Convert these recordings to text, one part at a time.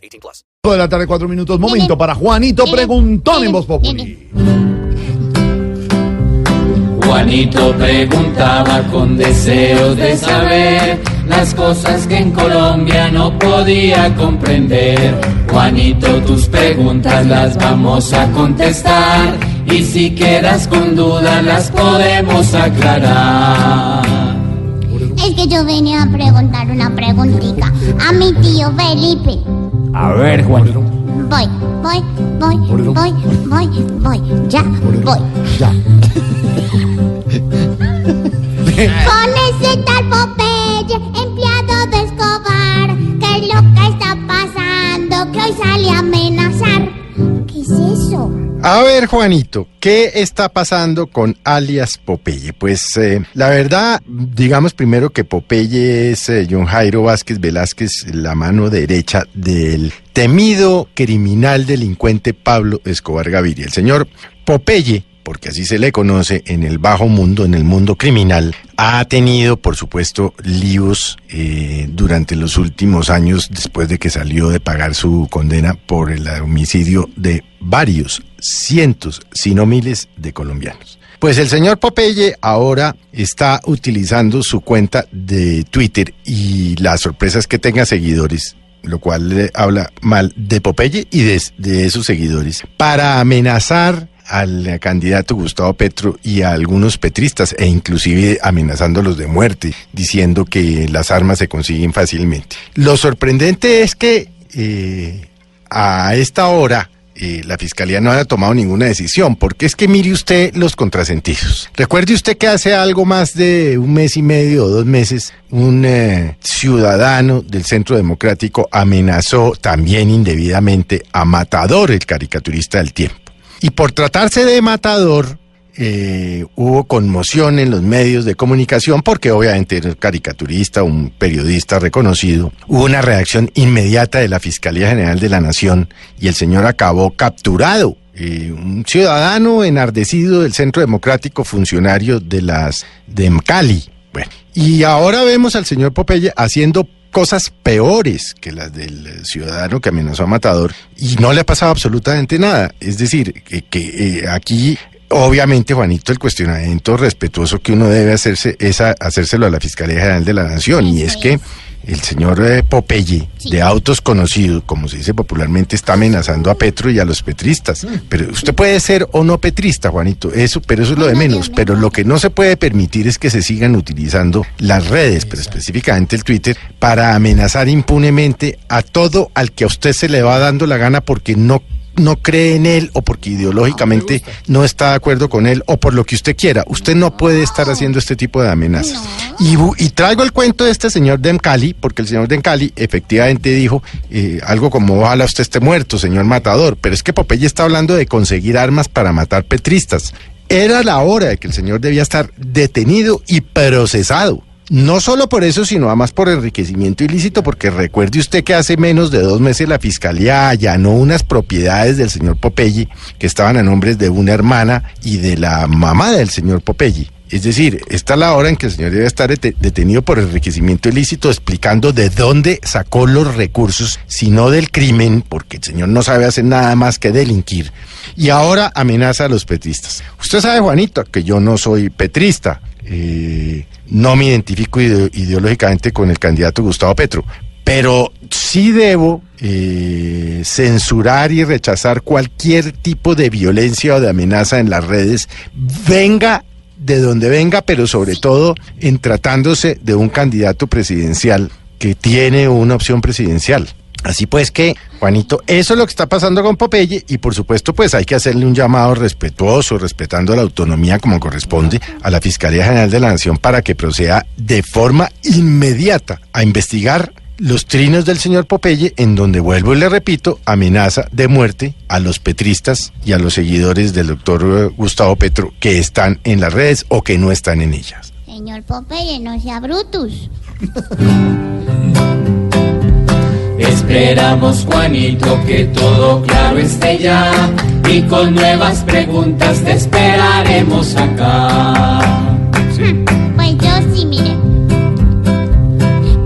18 plus. de la tarde, cuatro minutos. Momento para Juanito Preguntón en Voz Populi. Juanito preguntaba con deseos de saber las cosas que en Colombia no podía comprender. Juanito, tus preguntas las vamos a contestar y si quedas con dudas las podemos aclarar. Es que yo venía a preguntar una preguntita a mi tío Felipe. A ver, Juanito. Voy, voy, voy, voy, voy, voy, ya, voy. Ya. Con A ver, Juanito, ¿qué está pasando con alias Popeye? Pues eh, la verdad, digamos primero que Popeye es eh, John Jairo Vázquez Velázquez, la mano derecha del temido criminal delincuente Pablo Escobar Gaviria. El señor Popeye, porque así se le conoce en el bajo mundo, en el mundo criminal, ha tenido, por supuesto, líos eh, durante los últimos años después de que salió de pagar su condena por el homicidio de varios cientos, si no miles, de colombianos. Pues el señor Popeye ahora está utilizando su cuenta de Twitter y la sorpresa es que tenga seguidores, lo cual le habla mal de Popeye y de, de sus seguidores, para amenazar al candidato Gustavo Petro y a algunos petristas e inclusive amenazándolos de muerte, diciendo que las armas se consiguen fácilmente. Lo sorprendente es que eh, a esta hora eh, la fiscalía no haya tomado ninguna decisión, porque es que mire usted los contrasentidos. Recuerde usted que hace algo más de un mes y medio o dos meses, un eh, ciudadano del Centro Democrático amenazó también indebidamente a Matador, el caricaturista del tiempo. Y por tratarse de Matador, eh, hubo conmoción en los medios de comunicación porque obviamente era un caricaturista, un periodista reconocido. Hubo una reacción inmediata de la Fiscalía General de la Nación y el señor acabó capturado. Eh, un ciudadano enardecido del Centro Democrático, funcionario de las de Cali. Bueno, y ahora vemos al señor Popeye haciendo cosas peores que las del ciudadano que amenazó a Matador y no le ha pasado absolutamente nada. Es decir, que, que, eh, aquí obviamente Juanito el cuestionamiento respetuoso que uno debe hacerse es a, hacérselo a la Fiscalía General de la Nación y es que el señor eh, Popeye, de autos conocidos, como se dice popularmente, está amenazando a Petro y a los petristas. Pero usted puede ser o no petrista, Juanito, eso, pero eso es lo de menos. Pero lo que no se puede permitir es que se sigan utilizando las redes, pero específicamente el Twitter, para amenazar impunemente a todo al que a usted se le va dando la gana porque no no cree en él o porque ideológicamente no está de acuerdo con él o por lo que usted quiera. Usted no puede estar haciendo este tipo de amenazas. Y traigo el cuento de este señor Demcali, porque el señor Demcali efectivamente dijo eh, algo como ojalá usted esté muerto, señor matador. Pero es que Popeye está hablando de conseguir armas para matar petristas. Era la hora de que el señor debía estar detenido y procesado. No solo por eso, sino además por enriquecimiento ilícito, porque recuerde usted que hace menos de dos meses la fiscalía allanó unas propiedades del señor Popeye que estaban a nombres de una hermana y de la mamá del señor Popeye. Es decir, esta es la hora en que el señor debe estar dete- detenido por enriquecimiento ilícito, explicando de dónde sacó los recursos, si no del crimen, porque el señor no sabe hacer nada más que delinquir. Y ahora amenaza a los petristas. Usted sabe, Juanito, que yo no soy petrista. Eh, no me identifico ide- ideológicamente con el candidato Gustavo Petro, pero sí debo eh, censurar y rechazar cualquier tipo de violencia o de amenaza en las redes, venga de donde venga, pero sobre todo en tratándose de un candidato presidencial que tiene una opción presidencial. Así pues que, Juanito, eso es lo que está pasando con Popeye y por supuesto pues hay que hacerle un llamado respetuoso, respetando la autonomía como corresponde a la Fiscalía General de la Nación para que proceda de forma inmediata a investigar los trinos del señor Popeye, en donde vuelvo y le repito, amenaza de muerte a los petristas y a los seguidores del doctor eh, Gustavo Petro que están en las redes o que no están en ellas. Señor Popeye, no sea Brutus. Esperamos, Juanito, que todo claro esté ya. Y con nuevas preguntas te esperaremos acá. Pues yo sí, mire.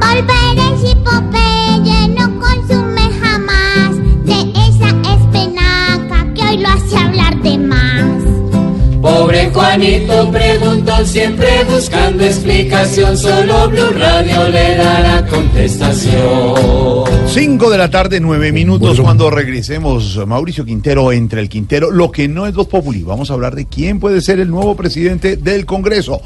Volveré si Popeye no consume jamás de esa espinaca que hoy lo hace hablar de más. Pobre Juanito preguntó siempre buscando explicación. Solo Blue Radio le dará contestación. 5 de la tarde, 9 minutos. Bueno. Cuando regresemos, Mauricio Quintero entre el Quintero. Lo que no es Voz Populi. Vamos a hablar de quién puede ser el nuevo presidente del Congreso.